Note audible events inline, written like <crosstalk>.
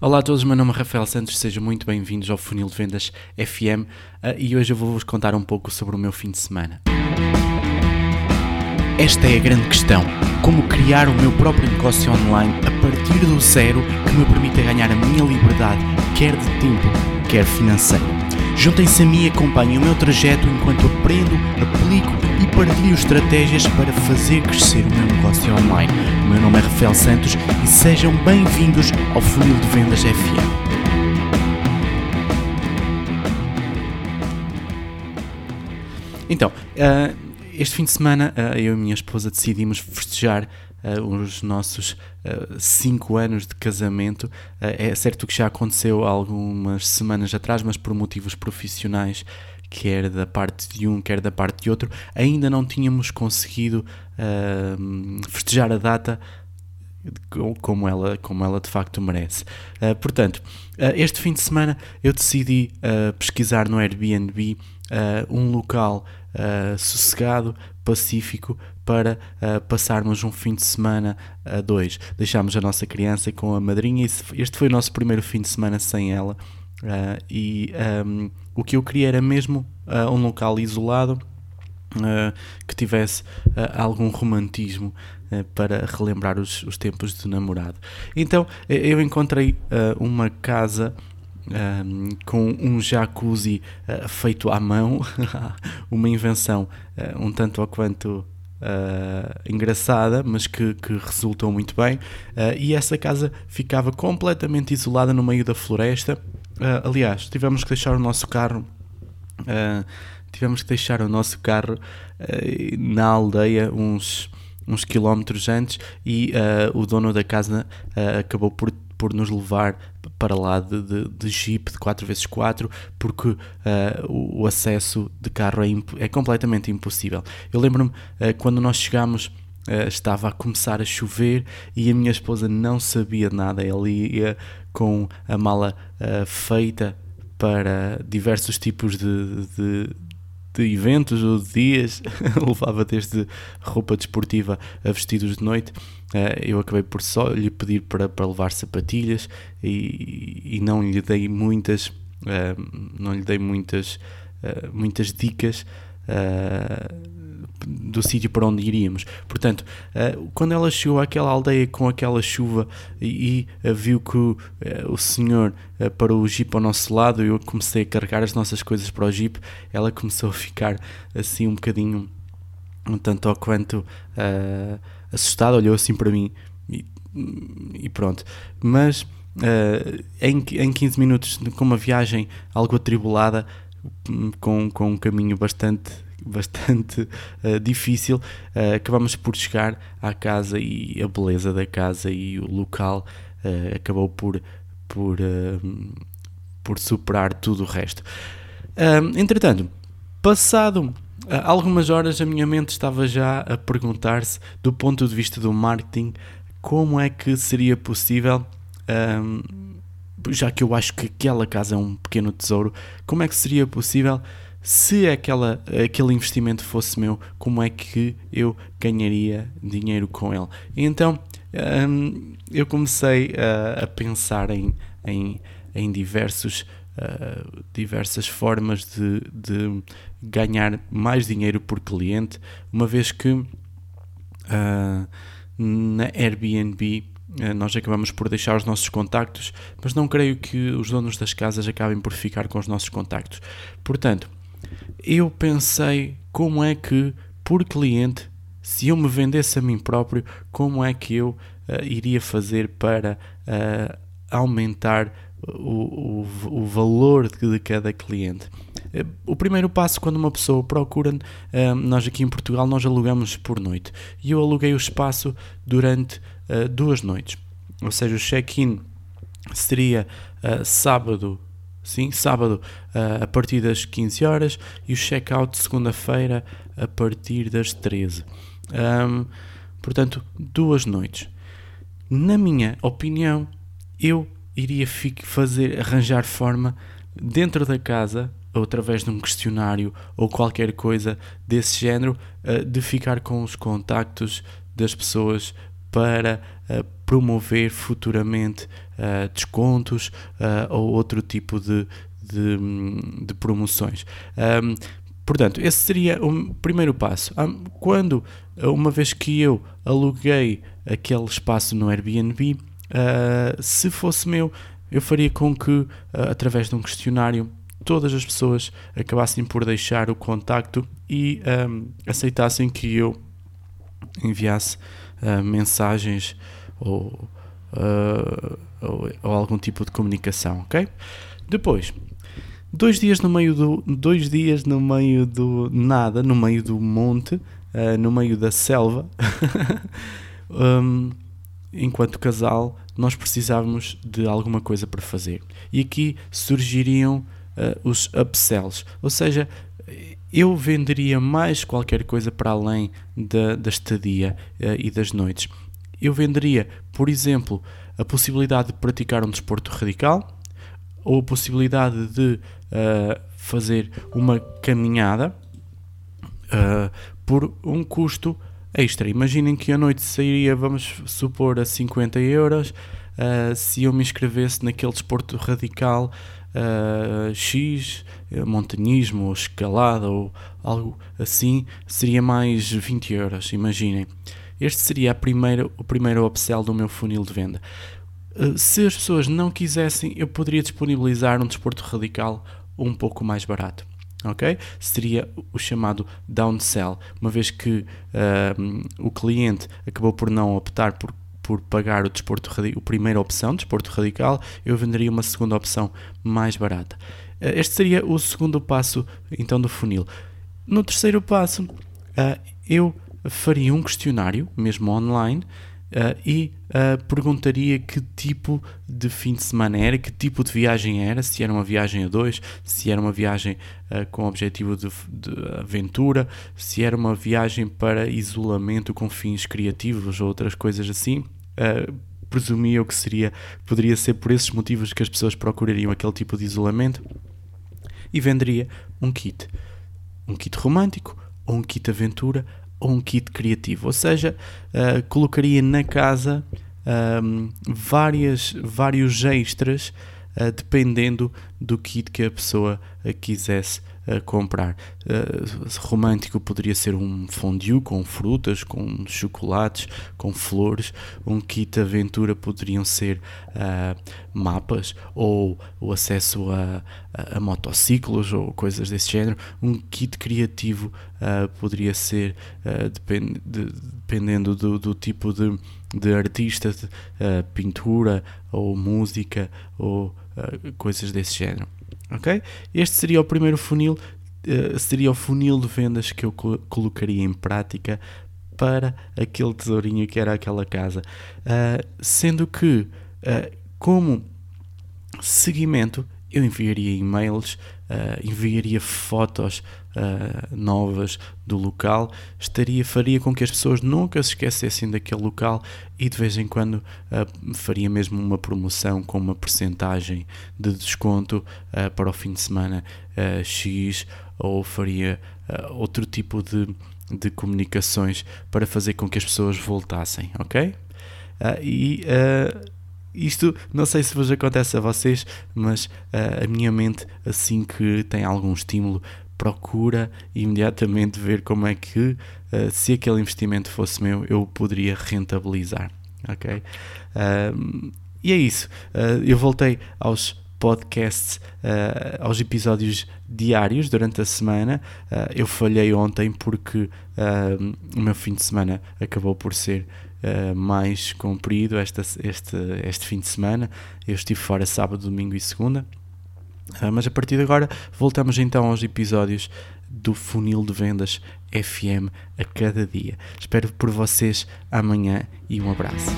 Olá a todos, meu nome é Rafael Santos, sejam muito bem-vindos ao Funil de Vendas FM uh, e hoje eu vou-vos contar um pouco sobre o meu fim de semana. Esta é a grande questão: como criar o meu próprio negócio online a partir do zero que me permita ganhar a minha liberdade, quer de tempo, quer financeiro. Juntem-se a mim e acompanhem o meu trajeto enquanto aprendo, aplico e partilho estratégias para fazer crescer o meu negócio online. O meu nome é Rafael Santos e sejam bem-vindos ao Funil de Vendas FM. Então, uh, este fim de semana uh, eu e minha esposa decidimos festejar os nossos 5 uh, anos de casamento. Uh, é certo que já aconteceu algumas semanas atrás, mas por motivos profissionais, quer da parte de um, quer da parte de outro, ainda não tínhamos conseguido festejar a data como ela, como ela de facto merece. Uh, portanto, uh, este fim de semana eu decidi uh, pesquisar no Airbnb um local sossegado, pacífico, para passarmos um fim de semana a dois. Deixámos a nossa criança com a madrinha e este foi o nosso primeiro fim de semana sem ela. e um, o que eu queria era mesmo um local isolado Uh, que tivesse uh, algum romantismo uh, para relembrar os, os, tempos de namorado. Então eu encontrei uma casa com um jacuzzi feito à mão, <laughs> uma invenção um tanto ou quanto engraçada, mas que, que, resultou muito bem. e essa casa ficava completamente isolada no meio da floresta. aliás, tivemos que deixar o nosso carro tivemos que deixar o nosso carro uh, na aldeia uns, uns quilómetros antes e uh, o dono da casa uh, acabou por, por nos levar para lá de, de, de jeep de 4x4 porque o, o, acesso de carro é, é completamente impossível. Eu lembro-me quando nós chegámos. Uh, estava a começar a chover e a minha esposa não sabia nada. Ela ia com a mala uh, feita para diversos tipos de, de, de eventos ou de dias, <laughs> levava desde roupa desportiva a vestidos de noite. Uh, eu acabei por só lhe pedir para, para levar sapatilhas e, e não lhe dei muitas, uh, não lhe dei muitas, uh, muitas dicas do sítio para onde iríamos. Portanto, uh, quando ela chegou àquela aldeia com aquela chuva e, e uh, viu que uh, o senhor parou o jeep ao nosso lado e eu comecei a carregar as nossas coisas para o jeep, ela começou a ficar assim um bocadinho, um tanto ou quanto assustada, olhou assim para mim e, e pronto. Mas em, em 15 minutos, com uma viagem algo atribulada, com, com um caminho bastante bastante uh, difícil, uh, acabamos por chegar à casa e a beleza da casa e o local uh, acabou por, por, por superar tudo o resto. entretanto, passado algumas horas, a minha mente estava já a perguntar-se, do ponto de vista do marketing, como é que seria possível. Já que eu acho que aquela casa é um pequeno tesouro, como é que seria possível se aquela, aquele investimento fosse meu, como é que eu ganharia dinheiro com ele? Então hum, eu comecei a, a pensar em, em, em diversos, uh, diversas formas de, de, ganhar mais dinheiro por cliente, uma vez que uh, na Airbnb nós acabamos por deixar os nossos contactos, mas não creio que os donos das casas acabem por ficar com os nossos contactos. Portanto, eu pensei como é que, por cliente, se eu me vendesse a mim próprio, como é que eu uh, iria fazer para uh, aumentar o, o, o, valor de, cada cliente. O primeiro passo quando uma pessoa procura, nós aqui em Portugal nós alugamos por noite e eu aluguei o espaço durante duas noites, ou seja, o check-in seria sábado Sim, sábado uh, a partir das 15 horas e o check-out segunda-feira a partir das 13. Um, portanto, duas noites. Na minha opinião, eu iria fazer arranjar forma dentro da casa ou através de um questionário ou qualquer coisa desse género uh, de ficar com os contactos das pessoas para promover futuramente descontos ou outro tipo de, de, de promoções. Um, portanto, esse seria o primeiro passo. Quando, uma vez que eu aluguei aquele espaço no Airbnb, uh, se fosse meu, eu faria com que, uh, através de um questionário, todas as pessoas acabassem por deixar o contacto e um, aceitassem que eu enviasse uh, mensagens ou, ou, ou, algum tipo de comunicação, ok? Depois, dois dias no meio do dois dias no meio do nada, no meio do monte, uh, no meio da selva, <laughs> um, enquanto casal, nós precisávamos de alguma coisa para fazer. E aqui surgiriam uh, os upsells, ou seja, eu venderia mais qualquer coisa para além da, da estadia uh, e das noites. Eu venderia, por exemplo, a possibilidade de praticar um desporto radical, ou a possibilidade de uh, fazer uma caminhada por um custo extra. Imaginem que a noite sairia, vamos supor, a 50 euros. Uh, se eu me inscrevesse naquele desporto radical X, montanhismo ou escalada ou algo assim, seria mais 20 euros. Imaginem. Este seria a primeira, o primeiro upsell do meu funil de venda. Eh, se as pessoas não quisessem, eu poderia disponibilizar um desporto radical um pouco mais barato. Ok? Seria o chamado downsell, uma vez que uh, o cliente acabou por não optar por, por pagar o desporto a primeira opção, desporto radical, eu venderia uma segunda opção mais barata. Uh, este seria o segundo passo então do funil. No terceiro passo, uh, eu faria um questionário, mesmo online, Uh, e perguntaria que tipo de fim de semana era, que tipo de viagem era, se era uma viagem a dois, se era uma viagem com objetivo de, de, aventura, se era uma viagem para isolamento com fins criativos ou outras coisas assim. Presumia eu que seria, poderia ser por esses motivos que as pessoas procurariam aquele tipo de isolamento e venderia um kit, um kit romântico ou um kit aventura ou um kit criativo, ou seja, uh, colocaria na casa um, várias, vários extras uh, dependendo do kit que a pessoa uh, quisesse a comprar. Uh, romântico poderia ser um fondue com frutas, com chocolates, com flores. Um kit aventura poderiam ser uh, mapas ou o acesso a, a, a, motociclos ou coisas desse género. Um kit criativo uh, poderia ser, depend, de, dependendo do, do, tipo de, de artista, de, pintura ou música ou coisas desse género ok? Este seria o primeiro funil, uh, seria o funil de vendas que eu colocaria em prática para aquele tesourinho que era aquela casa. Uh, sendo que, uh, como seguimento, eu enviaria e-mails, uh, enviaria fotos uh, novas do local, estaria, faria com que as pessoas nunca se esquecessem daquele local e de vez em quando uh, faria mesmo uma promoção com uma percentagem de desconto para o fim de semana X ou faria outro tipo de, de comunicações para fazer com que as pessoas voltassem, ok? e isto não sei se vos acontece a vocês, mas uh, a minha mente, assim que tem algum estímulo, procura imediatamente ver como é que, uh, se aquele investimento fosse meu, eu poderia rentabilizar. Ok? Uh, e é isso. eu voltei aos podcasts, uh, aos episódios diários durante a semana. Uh, eu falhei ontem porque uh, o meu fim de semana acabou por ser mais comprido esta, este, este fim de semana. Eu estive fora sábado, domingo e segunda. mas a partir de agora voltamos então aos episódios do Funil de Vendas FM a cada dia. Espero por vocês amanhã e um abraço.